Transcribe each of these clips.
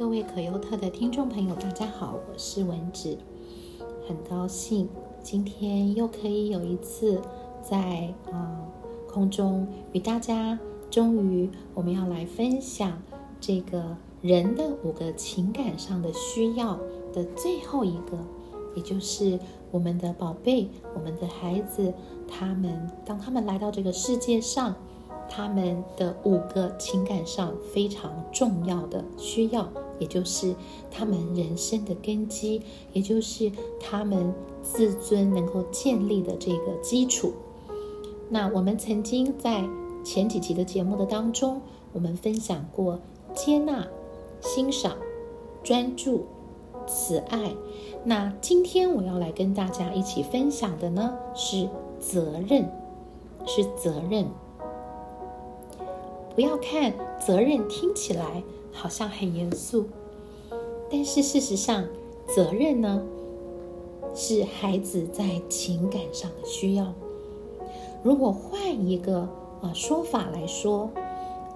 各位可优特的听众朋友，大家好，我是文芷，很高兴今天又可以有一次在啊空中与大家，终于我们要来分享这个人的五个情感上的需要的最后一个，也就是我们的宝贝，我们的孩子，他们当他们来到这个世界上。他们的五个情感上非常重要的需要，也就是他们人生的根基，也就是他们自尊能够建立的这个基础。那我们曾经在前几集的节目的当中，我们分享过接纳、欣赏、专注、慈爱。那今天我要来跟大家一起分享的呢，是责任，是责任。不要看责任听起来好像很严肃，但是事实上，责任呢是孩子在情感上的需要。如果换一个啊说法来说，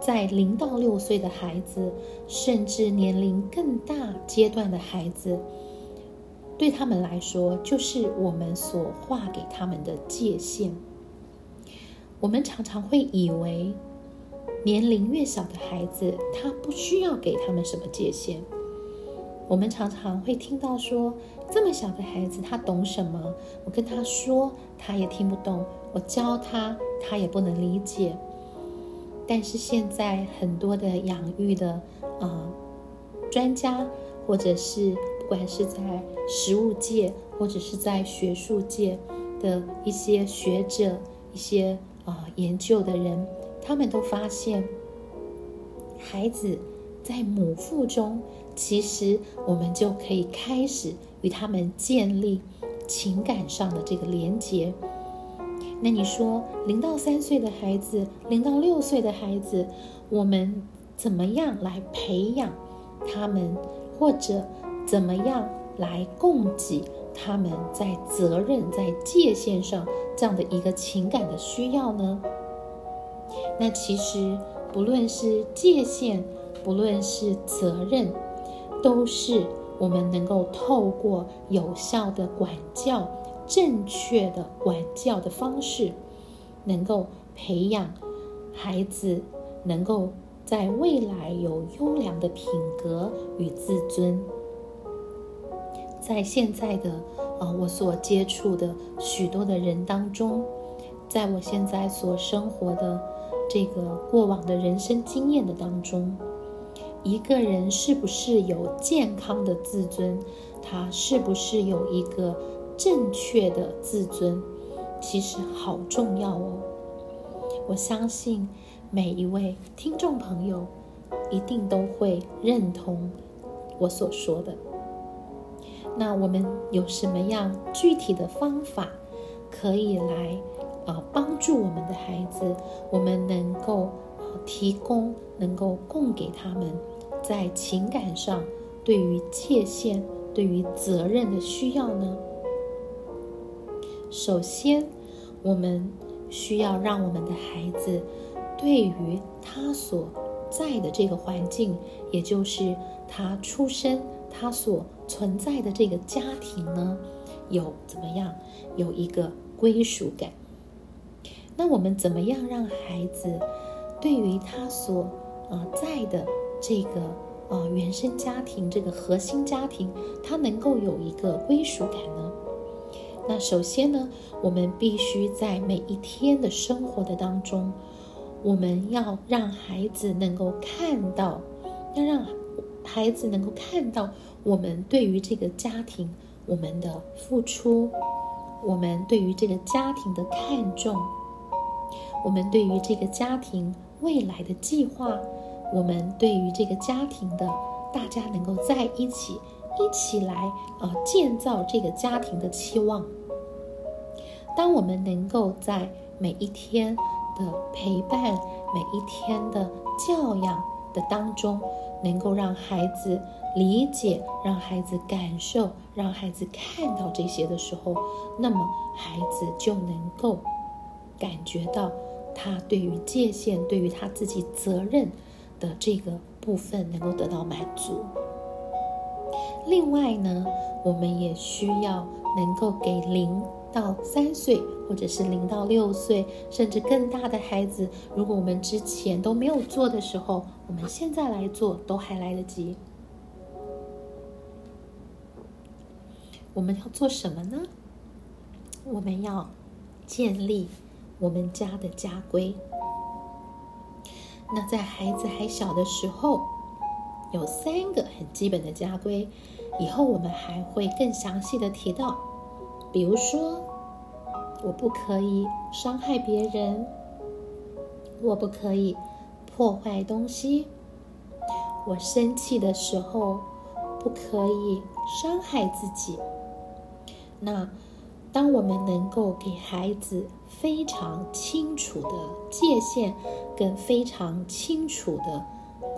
在零到六岁的孩子，甚至年龄更大阶段的孩子，对他们来说，就是我们所画给他们的界限。我们常常会以为。年龄越小的孩子，他不需要给他们什么界限。我们常常会听到说，这么小的孩子他懂什么？我跟他说，他也听不懂；我教他，他也不能理解。但是现在很多的养育的啊专家，或者是不管是在食物界，或者是在学术界的一些学者、一些啊研究的人。他们都发现，孩子在母腹中，其实我们就可以开始与他们建立情感上的这个连接。那你说，零到三岁的孩子，零到六岁的孩子，我们怎么样来培养他们，或者怎么样来供给他们在责任、在界限上这样的一个情感的需要呢？那其实，不论是界限，不论是责任，都是我们能够透过有效的管教、正确的管教的方式，能够培养孩子，能够在未来有优良的品格与自尊。在现在的啊，我所接触的许多的人当中，在我现在所生活的。这个过往的人生经验的当中，一个人是不是有健康的自尊？他是不是有一个正确的自尊？其实好重要哦。我相信每一位听众朋友一定都会认同我所说的。那我们有什么样具体的方法可以来？啊，帮助我们的孩子，我们能够提供，能够供给他们在情感上对于界限、对于责任的需要呢？首先，我们需要让我们的孩子对于他所在的这个环境，也就是他出生、他所存在的这个家庭呢，有怎么样有一个归属感。那我们怎么样让孩子对于他所呃在的这个呃原生家庭这个核心家庭，他能够有一个归属感呢？那首先呢，我们必须在每一天的生活的当中，我们要让孩子能够看到，要让孩子能够看到我们对于这个家庭我们的付出，我们对于这个家庭的看重。我们对于这个家庭未来的计划，我们对于这个家庭的大家能够在一起，一起来呃建造这个家庭的期望。当我们能够在每一天的陪伴、每一天的教养的当中，能够让孩子理解、让孩子感受、让孩子看到这些的时候，那么孩子就能够感觉到。他对于界限，对于他自己责任的这个部分，能够得到满足。另外呢，我们也需要能够给零到三岁，或者是零到六岁，甚至更大的孩子，如果我们之前都没有做的时候，我们现在来做都还来得及。我们要做什么呢？我们要建立我们家的家规。那在孩子还小的时候，有三个很基本的家规。以后我们还会更详细的提到，比如说，我不可以伤害别人，我不可以破坏东西，我生气的时候不可以伤害自己。那当我们能够给孩子非常清楚的界限跟非常清楚的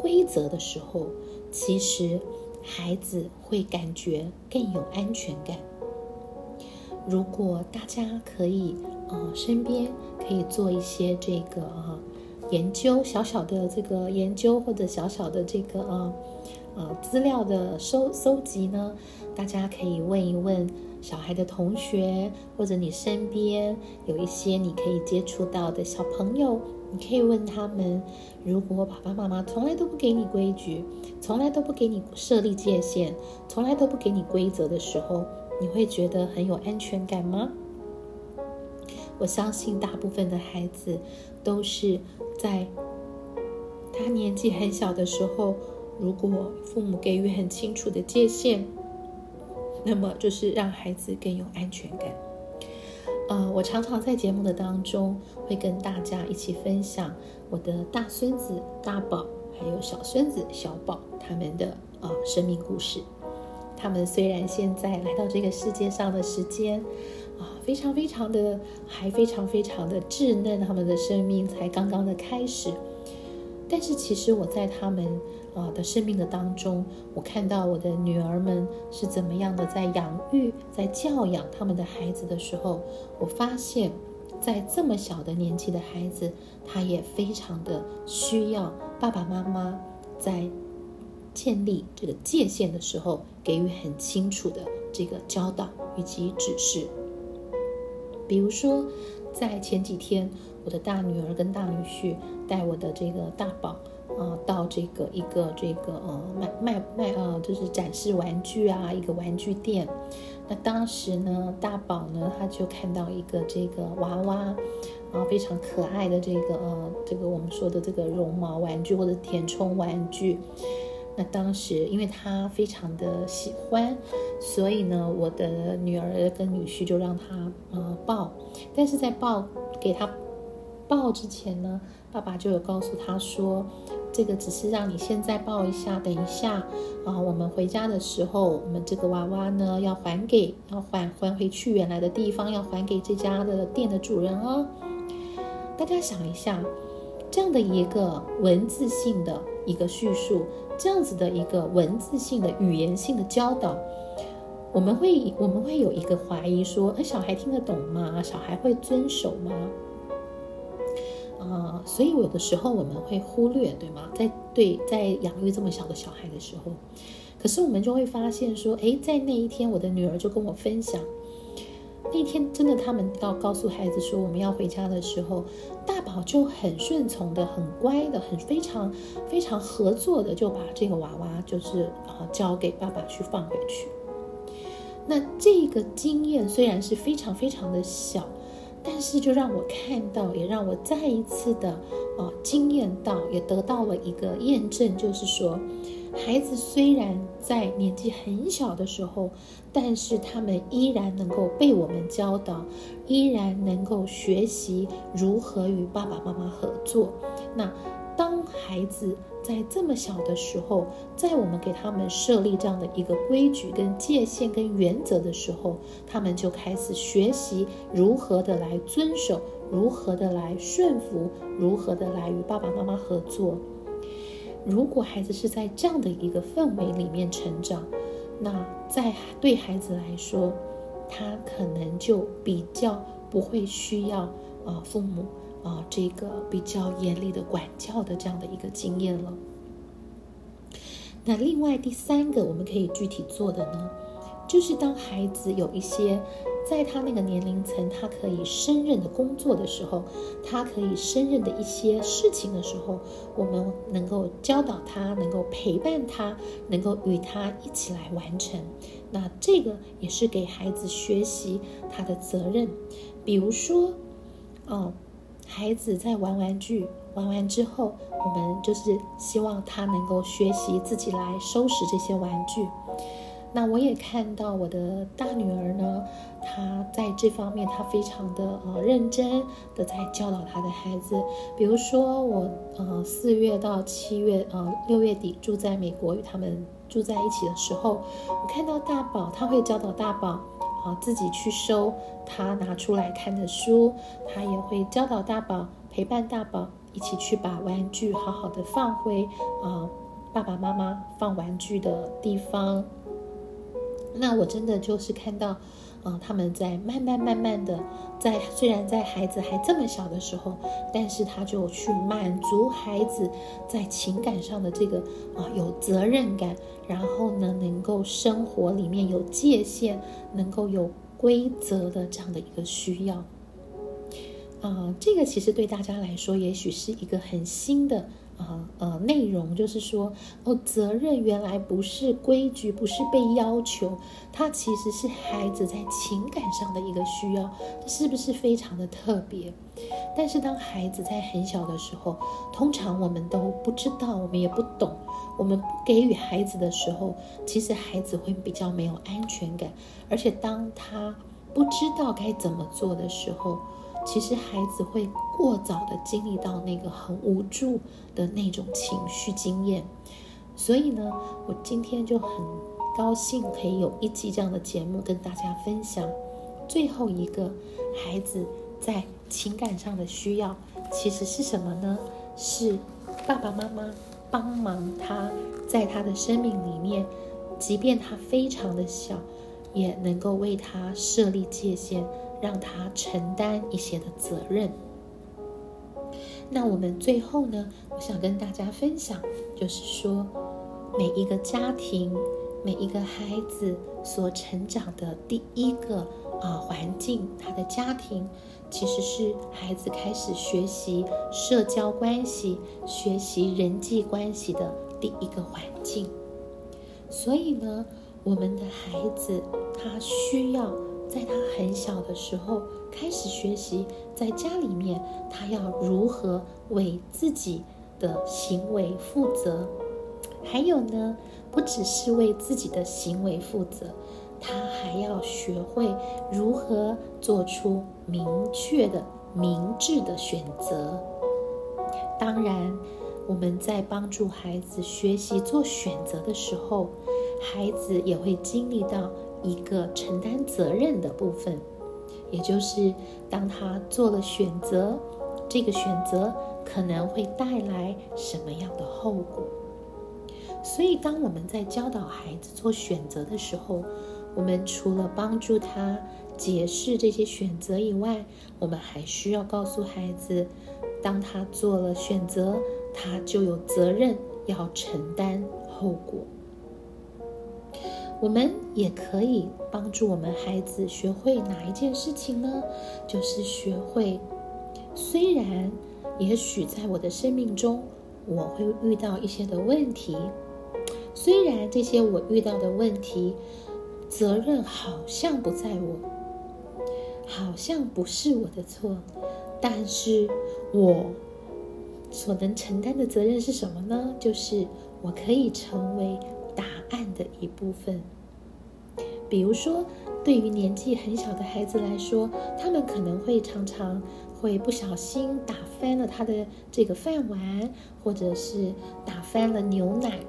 规则的时候，其实。孩子会感觉更有安全感。如果大家可以，呃，身边可以做一些这个呃研究，小小的这个研究或者小小的这个呃呃资料的收收集呢，大家可以问一问小孩的同学，或者你身边有一些你可以接触到的小朋友。你可以问他们：如果爸爸妈妈从来都不给你规矩，从来都不给你设立界限，从来都不给你规则的时候，你会觉得很有安全感吗？我相信大部分的孩子都是在他年纪很小的时候，如果父母给予很清楚的界限，那么就是让孩子更有安全感。呃，我常常在节目的当中会跟大家一起分享我的大孙子大宝，还有小孙子小宝他们的呃生命故事。他们虽然现在来到这个世界上的时间啊，非常非常的还非常非常的稚嫩，他们的生命才刚刚的开始。但是其实我在他们啊的生命的当中，我看到我的女儿们是怎么样的在养育、在教养他们的孩子的时候，我发现，在这么小的年纪的孩子，他也非常的需要爸爸妈妈在建立这个界限的时候，给予很清楚的这个教导以及指示。比如说，在前几天。我的大女儿跟大女婿带我的这个大宝啊，到这个一个这个呃卖卖卖呃，就是展示玩具啊一个玩具店。那当时呢，大宝呢他就看到一个这个娃娃啊，非常可爱的这个呃这个我们说的这个绒毛玩具或者填充玩具。那当时因为他非常的喜欢，所以呢，我的女儿跟女婿就让他呃抱，但是在抱给他。抱之前呢，爸爸就有告诉他说，这个只是让你现在抱一下，等一下啊，我们回家的时候，我们这个娃娃呢要还给，要还还回去原来的地方，要还给这家的店的主人哦。大家想一下，这样的一个文字性的一个叙述，这样子的一个文字性的语言性的教导，我们会我们会有一个怀疑说，那小孩听得懂吗？小孩会遵守吗？啊，所以有的时候我们会忽略，对吗？在对在养育这么小的小孩的时候，可是我们就会发现说，诶，在那一天，我的女儿就跟我分享，那天真的他们要告诉孩子说我们要回家的时候，大宝就很顺从的、很乖的、很非常非常合作的，就把这个娃娃就是啊交给爸爸去放回去。那这个经验虽然是非常非常的小。但是，就让我看到，也让我再一次的啊惊艳到，也得到了一个验证，就是说，孩子虽然在年纪很小的时候，但是他们依然能够被我们教导，依然能够学习如何与爸爸妈妈合作。那当孩子。在这么小的时候，在我们给他们设立这样的一个规矩、跟界限、跟原则的时候，他们就开始学习如何的来遵守，如何的来顺服，如何的来与爸爸妈妈合作。如果孩子是在这样的一个氛围里面成长，那在对孩子来说，他可能就比较不会需要啊父母。啊，这个比较严厉的管教的这样的一个经验了。那另外第三个，我们可以具体做的呢，就是当孩子有一些。在他那个年龄层，他可以胜任的工作的时候，他可以胜任的一些事情的时候，我们能够教导他，能够陪伴他，能够与他一起来完成。那这个也是给孩子学习他的责任。比如说，哦，孩子在玩玩具，玩完之后，我们就是希望他能够学习自己来收拾这些玩具。那我也看到我的大女儿呢，她在这方面她非常的呃认真的在教导她的孩子。比如说我呃四月到七月呃六月底住在美国与他们住在一起的时候，我看到大宝他会教导大宝啊自己去收他拿出来看的书，他也会教导大宝陪伴大宝一起去把玩具好好的放回啊爸爸妈妈放玩具的地方。那我真的就是看到，嗯，他们在慢慢慢慢的，在虽然在孩子还这么小的时候，但是他就去满足孩子在情感上的这个啊有责任感，然后呢能够生活里面有界限，能够有规则的这样的一个需要。啊，这个其实对大家来说，也许是一个很新的。啊呃，内容就是说，哦，责任原来不是规矩，不是被要求，它其实是孩子在情感上的一个需要，这是不是非常的特别？但是当孩子在很小的时候，通常我们都不知道，我们也不懂，我们不给予孩子的时候，其实孩子会比较没有安全感，而且当他不知道该怎么做的时候。其实孩子会过早的经历到那个很无助的那种情绪经验，所以呢，我今天就很高兴可以有一集这样的节目跟大家分享。最后一个孩子在情感上的需要，其实是什么呢？是爸爸妈妈帮忙他在他的生命里面，即便他非常的小，也能够为他设立界限。让他承担一些的责任。那我们最后呢，我想跟大家分享，就是说，每一个家庭、每一个孩子所成长的第一个啊环境，他的家庭，其实是孩子开始学习社交关系、学习人际关系的第一个环境。所以呢，我们的孩子他需要。在他很小的时候开始学习，在家里面他要如何为自己的行为负责，还有呢，不只是为自己的行为负责，他还要学会如何做出明确的、明智的选择。当然，我们在帮助孩子学习做选择的时候，孩子也会经历到。一个承担责任的部分，也就是当他做了选择，这个选择可能会带来什么样的后果。所以，当我们在教导孩子做选择的时候，我们除了帮助他解释这些选择以外，我们还需要告诉孩子，当他做了选择，他就有责任要承担后果。我们也可以帮助我们孩子学会哪一件事情呢？就是学会，虽然也许在我的生命中我会遇到一些的问题，虽然这些我遇到的问题责任好像不在我，好像不是我的错，但是我所能承担的责任是什么呢？就是我可以成为。的一部分，比如说，对于年纪很小的孩子来说，他们可能会常常会不小心打翻了他的这个饭碗，或者是打翻了牛奶。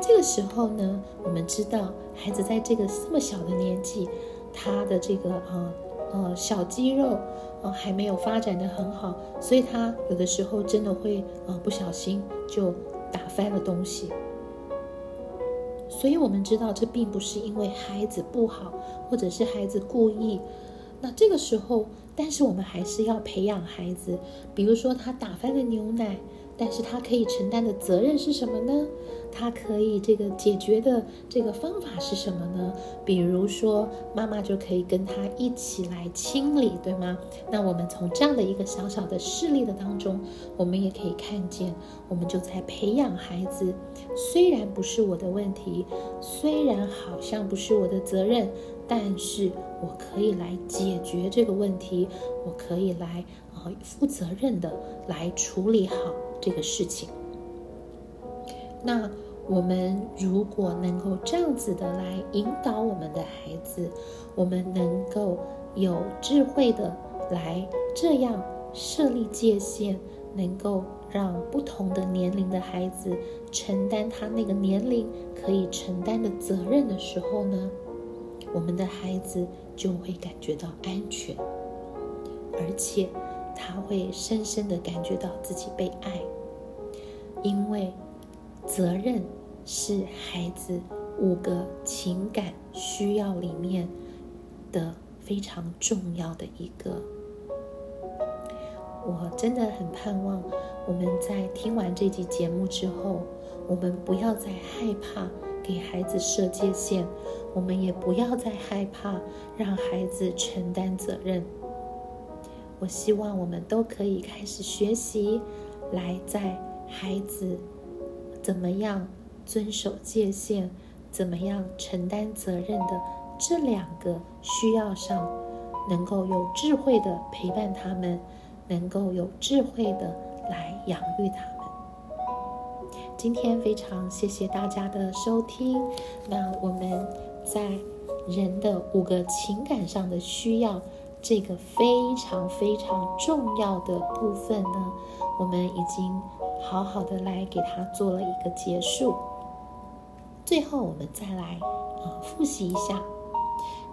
这个时候呢，我们知道孩子在这个这么小的年纪，他的这个呃呃小肌肉呃还没有发展的很好，所以他有的时候真的会呃不小心就打翻了东西。所以，我们知道这并不是因为孩子不好，或者是孩子故意。那这个时候，但是我们还是要培养孩子。比如说，他打翻了牛奶，但是他可以承担的责任是什么呢？他可以这个解决的这个方法是什么呢？比如说，妈妈就可以跟他一起来清理，对吗？那我们从这样的一个小小的事例的当中，我们也可以看见，我们就在培养孩子。虽然不是我的问题，虽然好像不是我的责任，但是我可以来解决这个问题，我可以来啊负责任的来处理好这个事情。那我们如果能够这样子的来引导我们的孩子，我们能够有智慧的来这样设立界限，能够让不同的年龄的孩子承担他那个年龄可以承担的责任的时候呢，我们的孩子就会感觉到安全，而且他会深深的感觉到自己被爱，因为。责任是孩子五个情感需要里面的非常重要的一个。我真的很盼望我们在听完这集节目之后，我们不要再害怕给孩子设界限，我们也不要再害怕让孩子承担责任。我希望我们都可以开始学习，来在孩子。怎么样遵守界限？怎么样承担责任的这两个需要上，能够有智慧的陪伴他们，能够有智慧的来养育他们。今天非常谢谢大家的收听。那我们在人的五个情感上的需要这个非常非常重要的部分呢，我们已经。好好的来给他做了一个结束。最后，我们再来啊复习一下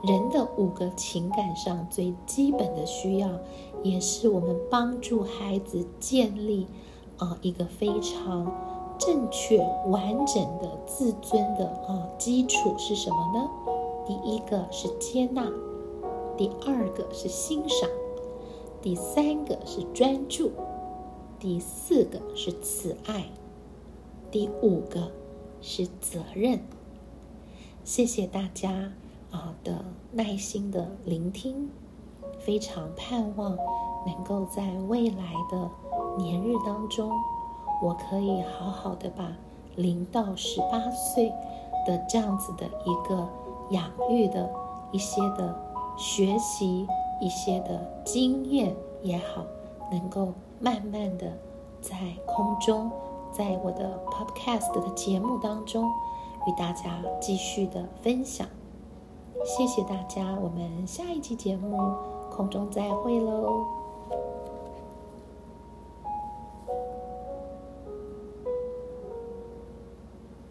人的五个情感上最基本的需要，也是我们帮助孩子建立啊一个非常正确完整的自尊的啊基础是什么呢？第一个是接纳，第二个是欣赏，第三个是专注。第四个是慈爱，第五个是责任。谢谢大家啊的耐心的聆听，非常盼望能够在未来的年日当中，我可以好好的把零到十八岁的这样子的一个养育的一些的学习一些的经验也好，能够。慢慢的，在空中，在我的 Podcast 的节目当中，与大家继续的分享。谢谢大家，我们下一期节目空中再会喽。